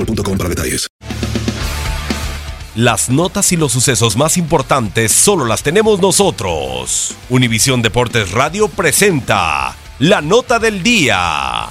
boostmobile.com para detalles. Las notas y los sucesos más importantes solo las tenemos nosotros. Univisión Deportes Radio presenta la nota del día.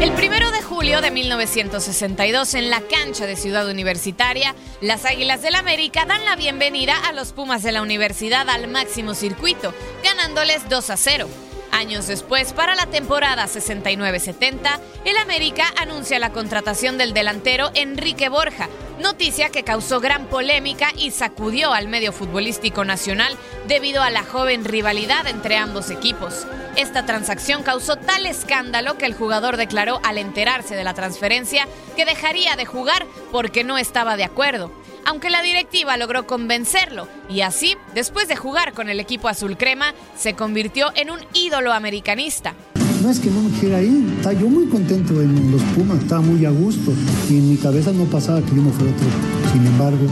El primero de julio de 1962, en la cancha de Ciudad Universitaria, las Águilas del América dan la bienvenida a los Pumas de la Universidad al máximo circuito, ganándoles 2 a 0. Años después, para la temporada 69-70, el América anuncia la contratación del delantero Enrique Borja, noticia que causó gran polémica y sacudió al medio futbolístico nacional debido a la joven rivalidad entre ambos equipos. Esta transacción causó tal escándalo que el jugador declaró al enterarse de la transferencia que dejaría de jugar porque no estaba de acuerdo aunque la directiva logró convencerlo y así, después de jugar con el equipo azul crema, se convirtió en un ídolo americanista. No es que no me quiera ir, está yo muy contento en los Pumas, estaba muy a gusto y en mi cabeza no pasaba que yo no fuera otro. Sin embargo,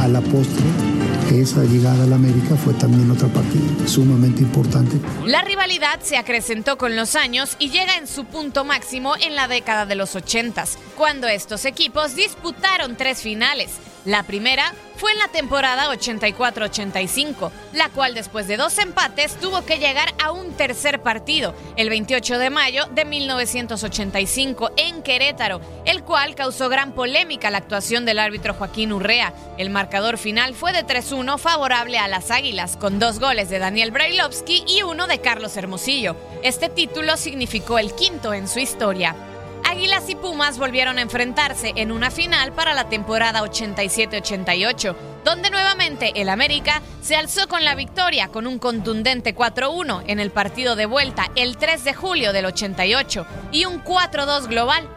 a la postre, esa llegada a la América fue también otra parte sumamente importante. La rivalidad se acrecentó con los años y llega en su punto máximo en la década de los 80, cuando estos equipos disputaron tres finales. La primera fue en la temporada 84-85, la cual después de dos empates tuvo que llegar a un tercer partido, el 28 de mayo de 1985 en Querétaro, el cual causó gran polémica la actuación del árbitro Joaquín Urrea. El marcador final fue de 3-1 favorable a las Águilas, con dos goles de Daniel Brailovsky y uno de Carlos Hermosillo. Este título significó el quinto en su historia. Águilas y Pumas volvieron a enfrentarse en una final para la temporada 87-88, donde nuevamente el América se alzó con la victoria con un contundente 4-1 en el partido de vuelta el 3 de julio del 88 y un 4-2 global.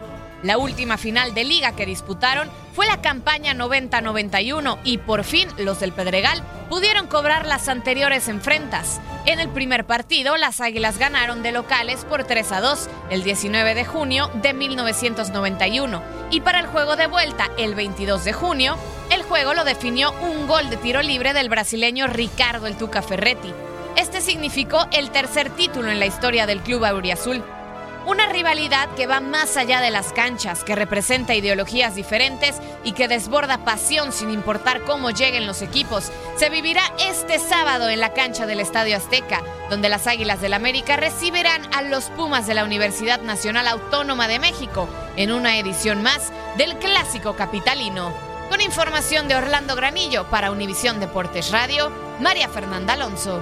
La última final de liga que disputaron fue la campaña 90-91 y por fin los del Pedregal pudieron cobrar las anteriores enfrentas. En el primer partido, las Águilas ganaron de locales por 3 a 2 el 19 de junio de 1991 y para el juego de vuelta el 22 de junio, el juego lo definió un gol de tiro libre del brasileño Ricardo El Tuca Ferretti. Este significó el tercer título en la historia del club auriazul. Una rivalidad que va más allá de las canchas, que representa ideologías diferentes y que desborda pasión sin importar cómo lleguen los equipos. Se vivirá este sábado en la cancha del Estadio Azteca, donde las Águilas del América recibirán a los Pumas de la Universidad Nacional Autónoma de México en una edición más del Clásico Capitalino. Con información de Orlando Granillo para Univisión Deportes Radio, María Fernanda Alonso.